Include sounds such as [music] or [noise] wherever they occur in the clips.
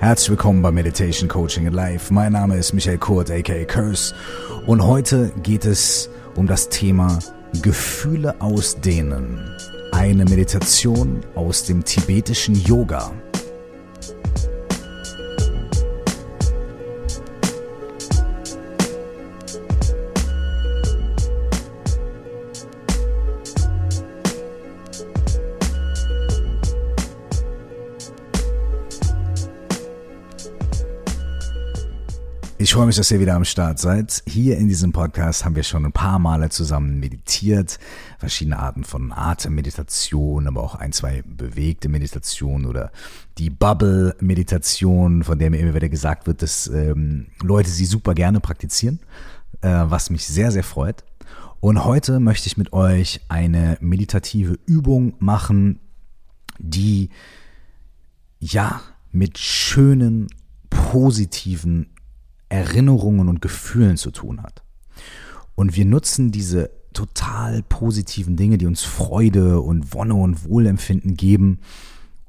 Herzlich willkommen bei Meditation Coaching in Life. Mein Name ist Michael Kurt, aka Curse. Und heute geht es um das Thema Gefühle ausdehnen. Eine Meditation aus dem tibetischen Yoga. Freue mich, dass ihr wieder am Start seid. Hier in diesem Podcast haben wir schon ein paar Male zusammen meditiert. Verschiedene Arten von Atemmeditation, aber auch ein, zwei bewegte Meditationen oder die Bubble-Meditation, von der mir immer wieder gesagt wird, dass ähm, Leute sie super gerne praktizieren, äh, was mich sehr, sehr freut. Und heute möchte ich mit euch eine meditative Übung machen, die ja mit schönen, positiven Erinnerungen und Gefühlen zu tun hat. Und wir nutzen diese total positiven Dinge, die uns Freude und Wonne und Wohlempfinden geben,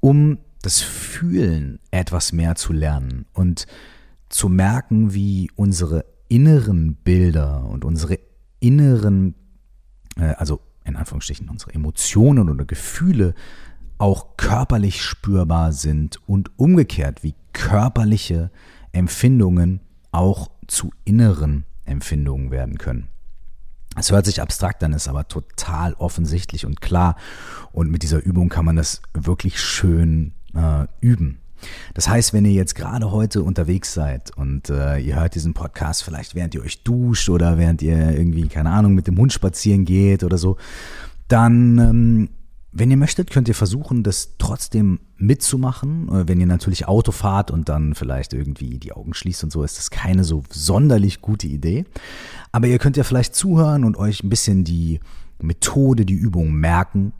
um das Fühlen etwas mehr zu lernen und zu merken, wie unsere inneren Bilder und unsere inneren, äh, also in Anführungsstrichen unsere Emotionen oder Gefühle auch körperlich spürbar sind und umgekehrt, wie körperliche Empfindungen auch zu inneren Empfindungen werden können. Es hört sich abstrakt an, ist aber total offensichtlich und klar. Und mit dieser Übung kann man das wirklich schön äh, üben. Das heißt, wenn ihr jetzt gerade heute unterwegs seid und äh, ihr hört diesen Podcast vielleicht während ihr euch duscht oder während ihr irgendwie, keine Ahnung, mit dem Hund spazieren geht oder so, dann ähm, wenn ihr möchtet, könnt ihr versuchen, das trotzdem mitzumachen. Äh, wenn ihr natürlich Auto fahrt und dann vielleicht irgendwie die Augen schließt und so, ist das keine so sonderlich gute Idee. Aber ihr könnt ja vielleicht zuhören und euch ein bisschen die Methode, die Übung merken,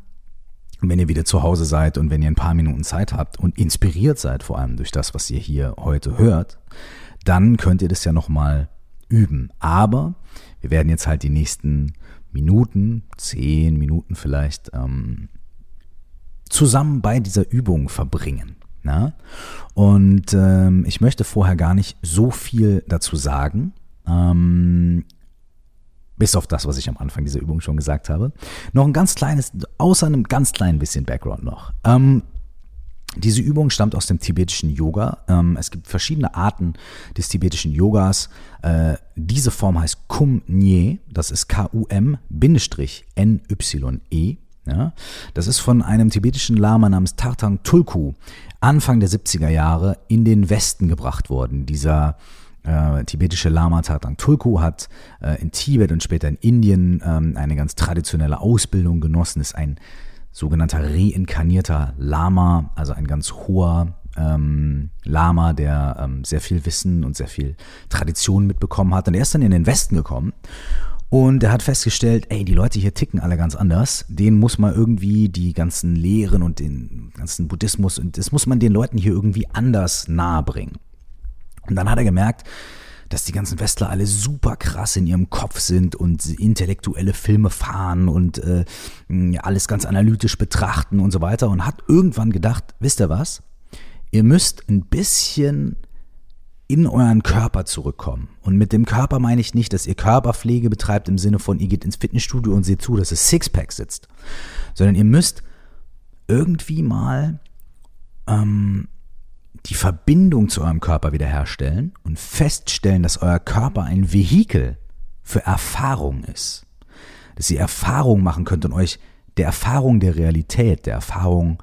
wenn ihr wieder zu Hause seid und wenn ihr ein paar Minuten Zeit habt und inspiriert seid, vor allem durch das, was ihr hier heute hört, dann könnt ihr das ja nochmal üben. Aber wir werden jetzt halt die nächsten Minuten, zehn Minuten vielleicht, ähm, zusammen bei dieser Übung verbringen. Na? Und ähm, ich möchte vorher gar nicht so viel dazu sagen. Ähm, bis auf das, was ich am Anfang dieser Übung schon gesagt habe. Noch ein ganz kleines, außer einem ganz kleinen bisschen Background noch. Ähm, diese Übung stammt aus dem tibetischen Yoga. Ähm, es gibt verschiedene Arten des tibetischen Yogas. Äh, diese Form heißt Kum Nye, das ist K-U-M-N-Y-E. Ja, das ist von einem tibetischen Lama namens Tartang Tulku Anfang der 70er Jahre in den Westen gebracht worden. Dieser äh, tibetische Lama Tartang Tulku hat äh, in Tibet und später in Indien ähm, eine ganz traditionelle Ausbildung genossen, ist ein sogenannter reinkarnierter Lama, also ein ganz hoher ähm, Lama, der ähm, sehr viel Wissen und sehr viel Tradition mitbekommen hat. Und er ist dann in den Westen gekommen und er hat festgestellt, ey, die Leute hier ticken alle ganz anders. Denen muss man irgendwie die ganzen Lehren und den ganzen Buddhismus und das muss man den Leuten hier irgendwie anders nahe bringen. Und dann hat er gemerkt, dass die ganzen Westler alle super krass in ihrem Kopf sind und intellektuelle Filme fahren und äh, alles ganz analytisch betrachten und so weiter und hat irgendwann gedacht, wisst ihr was? Ihr müsst ein bisschen in euren Körper zurückkommen. Und mit dem Körper meine ich nicht, dass ihr Körperpflege betreibt im Sinne von, ihr geht ins Fitnessstudio und seht zu, dass es Sixpack sitzt, sondern ihr müsst irgendwie mal ähm, die Verbindung zu eurem Körper wiederherstellen und feststellen, dass euer Körper ein Vehikel für Erfahrung ist. Dass ihr Erfahrung machen könnt und euch der Erfahrung der Realität, der Erfahrung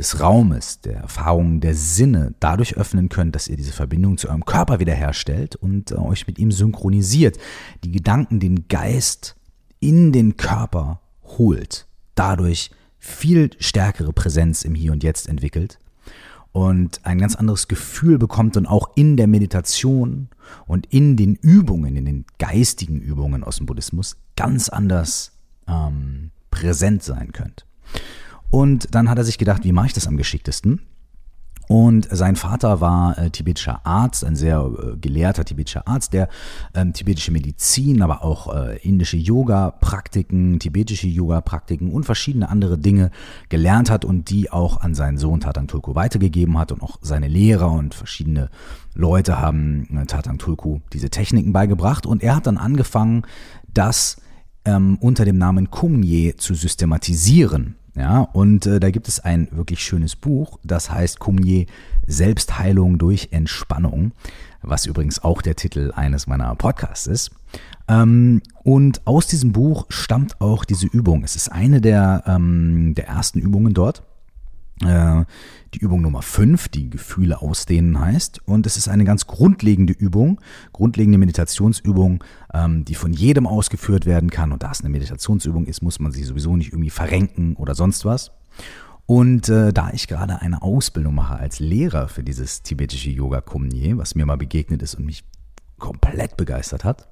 des Raumes, der Erfahrung der Sinne dadurch öffnen könnt, dass ihr diese Verbindung zu eurem Körper wiederherstellt und äh, euch mit ihm synchronisiert, die Gedanken, den Geist in den Körper holt, dadurch viel stärkere Präsenz im Hier und Jetzt entwickelt und ein ganz anderes Gefühl bekommt und auch in der Meditation und in den Übungen, in den geistigen Übungen aus dem Buddhismus ganz anders ähm, präsent sein könnt. Und dann hat er sich gedacht, wie mache ich das am geschicktesten? Und sein Vater war äh, tibetischer Arzt, ein sehr äh, gelehrter tibetischer Arzt, der ähm, tibetische Medizin, aber auch äh, indische Yoga-Praktiken, tibetische Yoga-Praktiken und verschiedene andere Dinge gelernt hat und die auch an seinen Sohn Tatang Tulku weitergegeben hat. Und auch seine Lehrer und verschiedene Leute haben äh, Tatang Tulku diese Techniken beigebracht. Und er hat dann angefangen, das ähm, unter dem Namen Kumye zu systematisieren. Ja, und äh, da gibt es ein wirklich schönes Buch, das heißt Kumye Selbstheilung durch Entspannung, was übrigens auch der Titel eines meiner Podcasts ist. Ähm, und aus diesem Buch stammt auch diese Übung. Es ist eine der, ähm, der ersten Übungen dort. Äh, die Übung Nummer 5, die Gefühle ausdehnen heißt. Und es ist eine ganz grundlegende Übung, grundlegende Meditationsübung, ähm, die von jedem ausgeführt werden kann. Und da es eine Meditationsübung ist, muss man sie sowieso nicht irgendwie verrenken oder sonst was. Und äh, da ich gerade eine Ausbildung mache als Lehrer für dieses tibetische Yoga Kumye, was mir mal begegnet ist und mich komplett begeistert hat,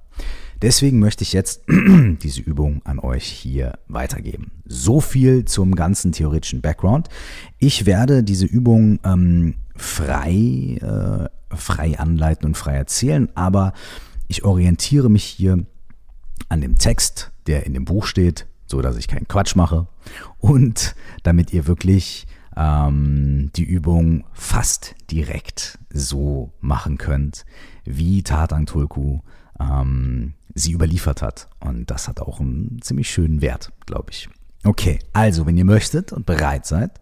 Deswegen möchte ich jetzt [clears throat] diese Übung an euch hier weitergeben. So viel zum ganzen theoretischen Background. Ich werde diese Übung ähm, frei, äh, frei anleiten und frei erzählen, aber ich orientiere mich hier an dem Text, der in dem Buch steht, so dass ich keinen Quatsch mache und damit ihr wirklich ähm, die Übung fast direkt so machen könnt, wie Tatang Tulku ähm, sie überliefert hat. Und das hat auch einen ziemlich schönen Wert, glaube ich. Okay, also wenn ihr möchtet und bereit seid,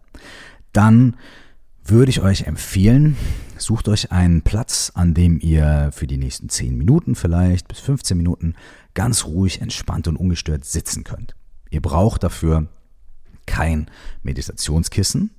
dann würde ich euch empfehlen, sucht euch einen Platz, an dem ihr für die nächsten 10 Minuten vielleicht bis 15 Minuten ganz ruhig, entspannt und ungestört sitzen könnt. Ihr braucht dafür kein Meditationskissen.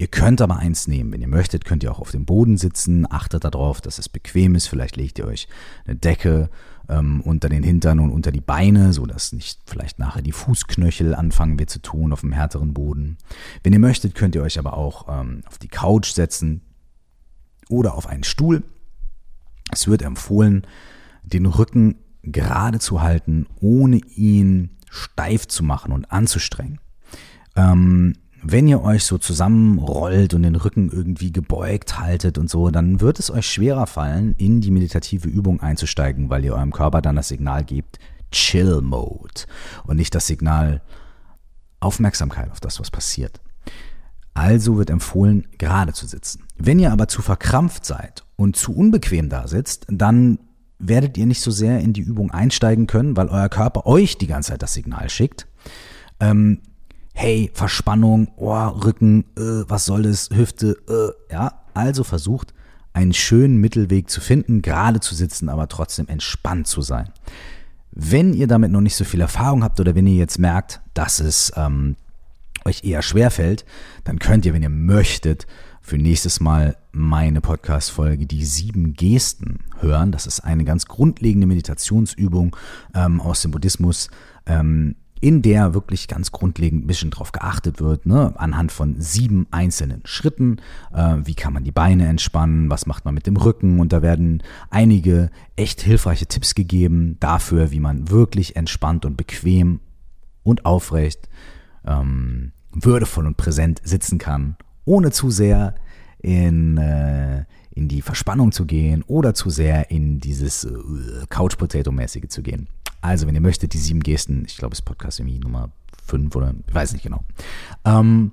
Ihr könnt aber eins nehmen. Wenn ihr möchtet, könnt ihr auch auf dem Boden sitzen. Achtet darauf, dass es bequem ist. Vielleicht legt ihr euch eine Decke ähm, unter den Hintern und unter die Beine, sodass nicht vielleicht nachher die Fußknöchel anfangen wir zu tun auf dem härteren Boden. Wenn ihr möchtet, könnt ihr euch aber auch ähm, auf die Couch setzen oder auf einen Stuhl. Es wird empfohlen, den Rücken gerade zu halten, ohne ihn steif zu machen und anzustrengen. Ähm, wenn ihr euch so zusammenrollt und den Rücken irgendwie gebeugt haltet und so, dann wird es euch schwerer fallen, in die meditative Übung einzusteigen, weil ihr eurem Körper dann das Signal gebt, Chill Mode und nicht das Signal Aufmerksamkeit auf das, was passiert. Also wird empfohlen, gerade zu sitzen. Wenn ihr aber zu verkrampft seid und zu unbequem da sitzt, dann werdet ihr nicht so sehr in die Übung einsteigen können, weil euer Körper euch die ganze Zeit das Signal schickt. Ähm, hey, Verspannung, oh, Rücken, äh, was soll das, Hüfte, äh, ja. Also versucht, einen schönen Mittelweg zu finden, gerade zu sitzen, aber trotzdem entspannt zu sein. Wenn ihr damit noch nicht so viel Erfahrung habt oder wenn ihr jetzt merkt, dass es ähm, euch eher schwer fällt, dann könnt ihr, wenn ihr möchtet, für nächstes Mal meine Podcast-Folge Die sieben Gesten hören. Das ist eine ganz grundlegende Meditationsübung ähm, aus dem Buddhismus. Ähm, in der wirklich ganz grundlegend ein bisschen drauf geachtet wird, ne? anhand von sieben einzelnen Schritten. Äh, wie kann man die Beine entspannen? Was macht man mit dem Rücken? Und da werden einige echt hilfreiche Tipps gegeben dafür, wie man wirklich entspannt und bequem und aufrecht, ähm, würdevoll und präsent sitzen kann, ohne zu sehr in, äh, in die Verspannung zu gehen oder zu sehr in dieses äh, Couch-Potato-mäßige zu gehen. Also, wenn ihr möchtet, die sieben Gesten, ich glaube, es ist Podcast irgendwie Nummer fünf oder ich weiß nicht genau. Ähm,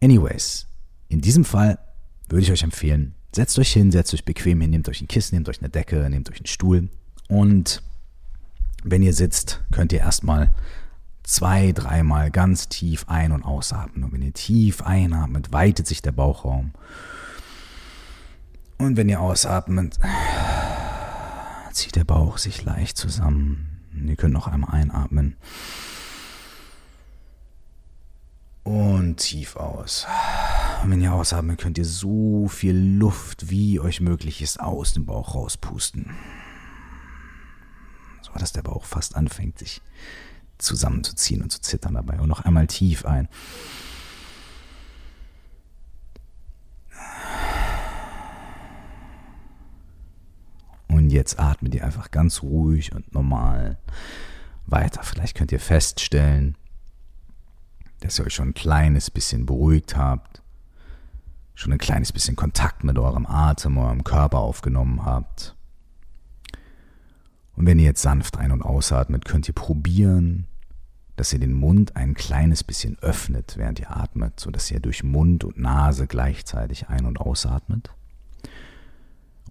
anyways, in diesem Fall würde ich euch empfehlen, setzt euch hin, setzt euch bequem hin, nehmt euch ein Kissen, nehmt euch eine Decke, nehmt euch einen Stuhl und wenn ihr sitzt, könnt ihr erstmal zwei, dreimal ganz tief ein- und ausatmen. Und wenn ihr tief einatmet, weitet sich der Bauchraum. Und wenn ihr ausatmet, zieht der Bauch sich leicht zusammen. Ihr könnt noch einmal einatmen. Und tief aus. Und wenn ihr ausatmet, könnt ihr so viel Luft, wie euch möglich ist, aus dem Bauch rauspusten. So dass der Bauch fast anfängt, sich zusammenzuziehen und zu zittern dabei. Und noch einmal tief ein. Jetzt atmet ihr einfach ganz ruhig und normal weiter. Vielleicht könnt ihr feststellen, dass ihr euch schon ein kleines bisschen beruhigt habt, schon ein kleines bisschen Kontakt mit eurem Atem, eurem Körper aufgenommen habt. Und wenn ihr jetzt sanft ein- und ausatmet, könnt ihr probieren, dass ihr den Mund ein kleines bisschen öffnet, während ihr atmet, sodass ihr durch Mund und Nase gleichzeitig ein- und ausatmet.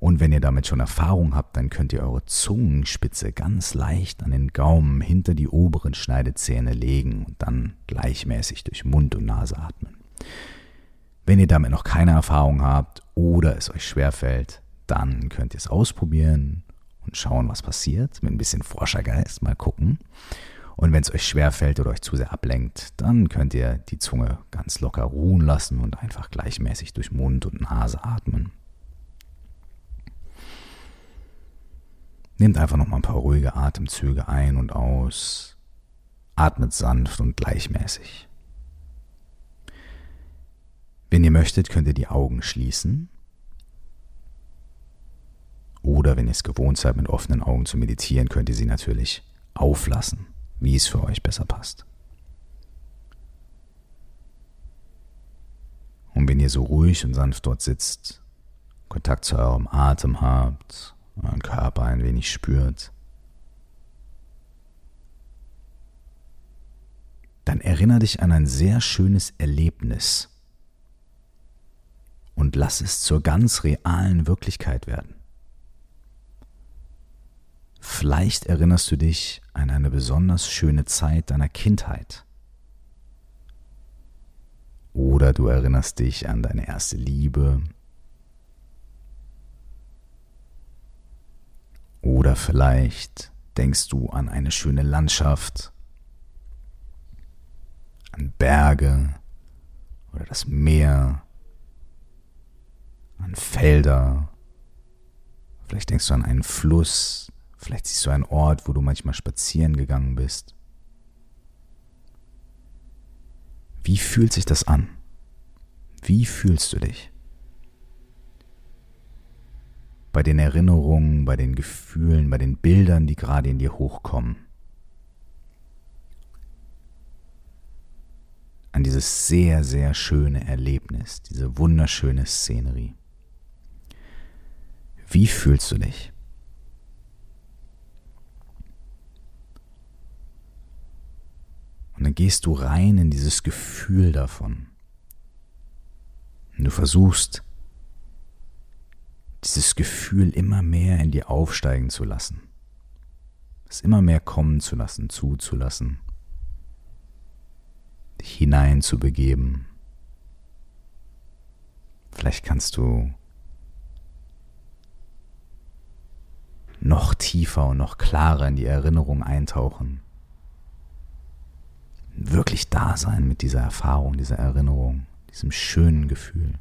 Und wenn ihr damit schon Erfahrung habt, dann könnt ihr eure Zungenspitze ganz leicht an den Gaumen hinter die oberen Schneidezähne legen und dann gleichmäßig durch Mund und Nase atmen. Wenn ihr damit noch keine Erfahrung habt oder es euch schwerfällt, dann könnt ihr es ausprobieren und schauen, was passiert. Mit ein bisschen Forschergeist mal gucken. Und wenn es euch schwerfällt oder euch zu sehr ablenkt, dann könnt ihr die Zunge ganz locker ruhen lassen und einfach gleichmäßig durch Mund und Nase atmen. Nehmt einfach noch mal ein paar ruhige Atemzüge ein und aus. Atmet sanft und gleichmäßig. Wenn ihr möchtet, könnt ihr die Augen schließen. Oder wenn ihr es gewohnt seid, mit offenen Augen zu meditieren, könnt ihr sie natürlich auflassen, wie es für euch besser passt. Und wenn ihr so ruhig und sanft dort sitzt, Kontakt zu eurem Atem habt, euren Körper ein wenig spürt, dann erinnere dich an ein sehr schönes Erlebnis und lass es zur ganz realen Wirklichkeit werden. Vielleicht erinnerst du dich an eine besonders schöne Zeit deiner Kindheit. Oder du erinnerst dich an deine erste Liebe Oder vielleicht denkst du an eine schöne Landschaft, an Berge oder das Meer, an Felder. Vielleicht denkst du an einen Fluss, vielleicht siehst du einen Ort, wo du manchmal spazieren gegangen bist. Wie fühlt sich das an? Wie fühlst du dich? Bei den Erinnerungen, bei den Gefühlen, bei den Bildern, die gerade in dir hochkommen. An dieses sehr, sehr schöne Erlebnis, diese wunderschöne Szenerie. Wie fühlst du dich? Und dann gehst du rein in dieses Gefühl davon. Und du versuchst, dieses Gefühl immer mehr in dir aufsteigen zu lassen. Es immer mehr kommen zu lassen, zuzulassen. Dich hineinzubegeben. Vielleicht kannst du noch tiefer und noch klarer in die Erinnerung eintauchen. Wirklich da sein mit dieser Erfahrung, dieser Erinnerung, diesem schönen Gefühl.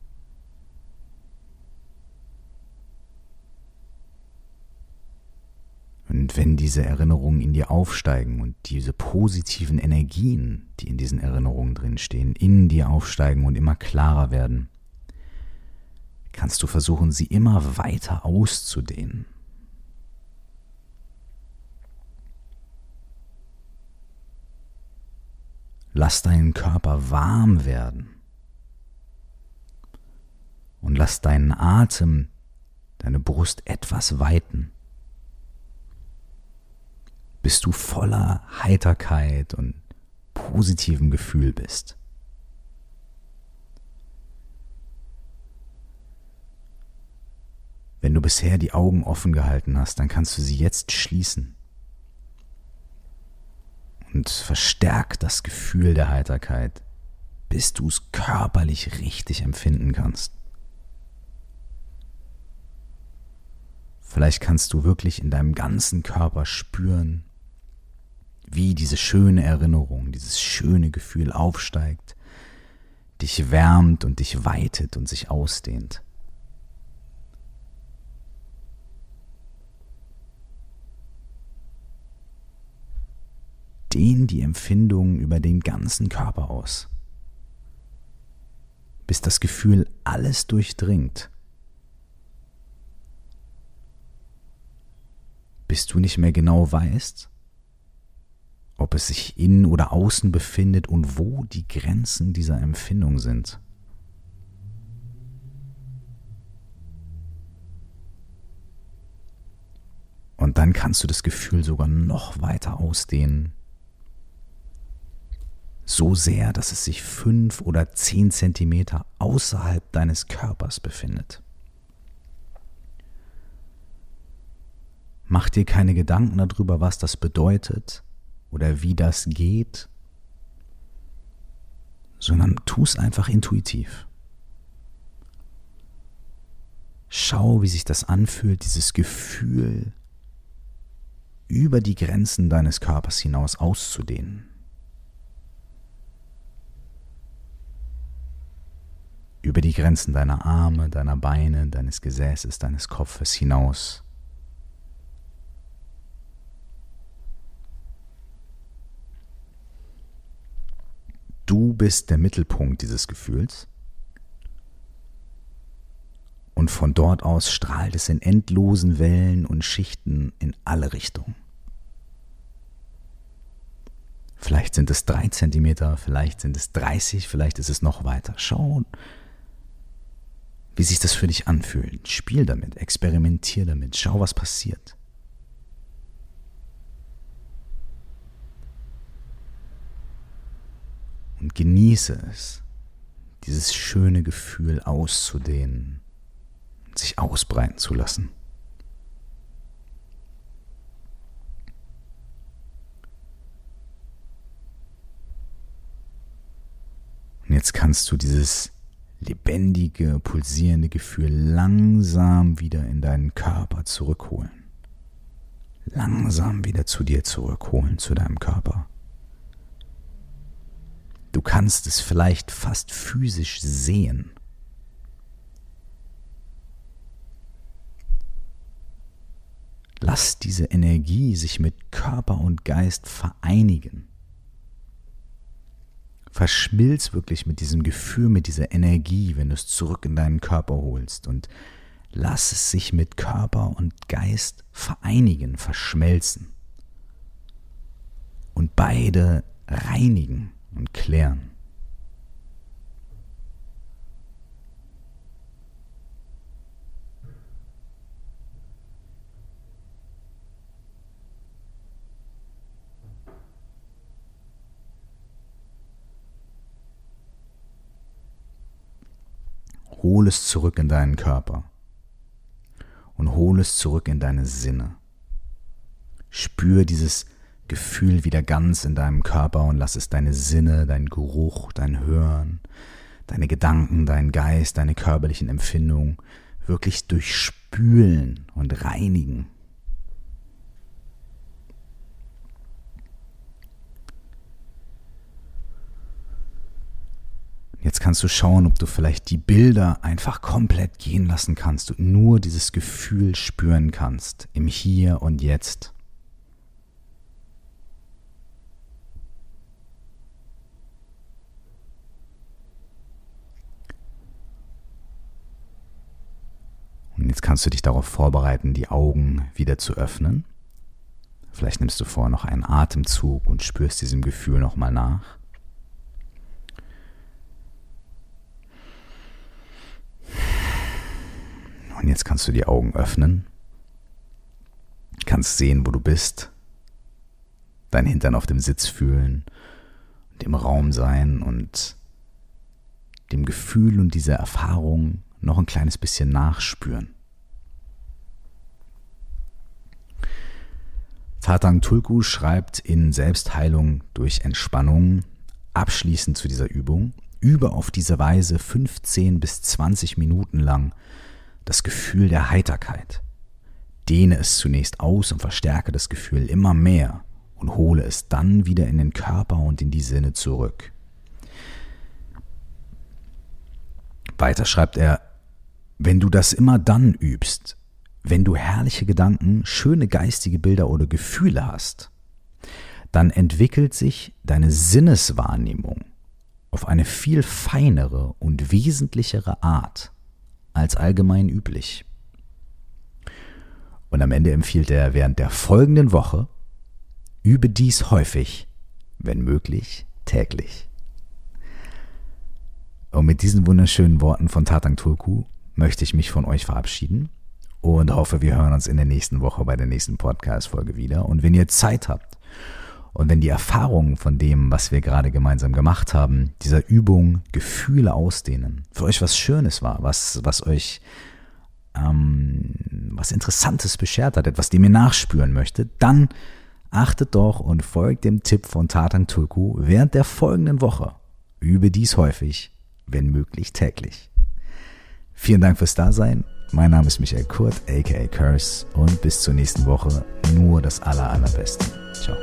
Und wenn diese Erinnerungen in dir aufsteigen und diese positiven Energien, die in diesen Erinnerungen drinstehen, in dir aufsteigen und immer klarer werden, kannst du versuchen, sie immer weiter auszudehnen. Lass deinen Körper warm werden und lass deinen Atem, deine Brust etwas weiten bis du voller Heiterkeit und positivem Gefühl bist. Wenn du bisher die Augen offen gehalten hast, dann kannst du sie jetzt schließen. Und verstärk das Gefühl der Heiterkeit, bis du es körperlich richtig empfinden kannst. Vielleicht kannst du wirklich in deinem ganzen Körper spüren, wie diese schöne Erinnerung, dieses schöne Gefühl aufsteigt, dich wärmt und dich weitet und sich ausdehnt. Dehn die Empfindung über den ganzen Körper aus, bis das Gefühl alles durchdringt. Bis du nicht mehr genau weißt, ob es sich innen oder außen befindet und wo die Grenzen dieser Empfindung sind. Und dann kannst du das Gefühl sogar noch weiter ausdehnen. So sehr, dass es sich fünf oder zehn Zentimeter außerhalb deines Körpers befindet. Mach dir keine Gedanken darüber, was das bedeutet, oder wie das geht, sondern tu es einfach intuitiv. Schau, wie sich das anfühlt, dieses Gefühl über die Grenzen deines Körpers hinaus auszudehnen. Über die Grenzen deiner Arme, deiner Beine, deines Gesäßes, deines Kopfes hinaus. Du bist der Mittelpunkt dieses Gefühls. Und von dort aus strahlt es in endlosen Wellen und Schichten in alle Richtungen. Vielleicht sind es drei Zentimeter, vielleicht sind es 30, vielleicht ist es noch weiter. Schau, wie sich das für dich anfühlt. Spiel damit, experimentier damit, schau, was passiert. Und genieße es, dieses schöne Gefühl auszudehnen sich ausbreiten zu lassen. Und jetzt kannst du dieses lebendige, pulsierende Gefühl langsam wieder in deinen Körper zurückholen. Langsam wieder zu dir zurückholen, zu deinem Körper. Du kannst es vielleicht fast physisch sehen. Lass diese Energie sich mit Körper und Geist vereinigen. Verschmilz wirklich mit diesem Gefühl, mit dieser Energie, wenn du es zurück in deinen Körper holst und lass es sich mit Körper und Geist vereinigen, verschmelzen und beide reinigen und klären. Hol es zurück in deinen Körper und hol es zurück in deine Sinne. Spür dieses Gefühl wieder ganz in deinem Körper und lass es deine Sinne, dein Geruch, dein Hören, deine Gedanken, dein Geist, deine körperlichen Empfindungen wirklich durchspülen und reinigen. Jetzt kannst du schauen, ob du vielleicht die Bilder einfach komplett gehen lassen kannst und nur dieses Gefühl spüren kannst im Hier und Jetzt. Jetzt kannst du dich darauf vorbereiten, die Augen wieder zu öffnen. Vielleicht nimmst du vorher noch einen Atemzug und spürst diesem Gefühl nochmal nach. Und jetzt kannst du die Augen öffnen, kannst sehen, wo du bist, dein Hintern auf dem Sitz fühlen und im Raum sein und dem Gefühl und dieser Erfahrung noch ein kleines bisschen nachspüren. Tatang Tulku schreibt in Selbstheilung durch Entspannung abschließend zu dieser Übung, übe auf diese Weise 15 bis 20 Minuten lang das Gefühl der Heiterkeit. Dehne es zunächst aus und verstärke das Gefühl immer mehr und hole es dann wieder in den Körper und in die Sinne zurück. Weiter schreibt er, wenn du das immer dann übst, wenn du herrliche Gedanken, schöne geistige Bilder oder Gefühle hast, dann entwickelt sich deine Sinneswahrnehmung auf eine viel feinere und wesentlichere Art als allgemein üblich. Und am Ende empfiehlt er während der folgenden Woche, übe dies häufig, wenn möglich täglich. Und mit diesen wunderschönen Worten von Tatang Tulku möchte ich mich von euch verabschieden und hoffe, wir hören uns in der nächsten Woche bei der nächsten Podcast-Folge wieder. Und wenn ihr Zeit habt und wenn die Erfahrungen von dem, was wir gerade gemeinsam gemacht haben, dieser Übung Gefühle ausdehnen, für euch was Schönes war, was, was euch ähm, was Interessantes beschert hat, etwas, dem ihr nachspüren möchtet, dann achtet doch und folgt dem Tipp von Tatang Tulku während der folgenden Woche. Übe dies häufig, wenn möglich täglich. Vielen Dank fürs Dasein. Mein Name ist Michael Kurt, aka Curse, und bis zur nächsten Woche nur das Aller, Allerbeste. Ciao.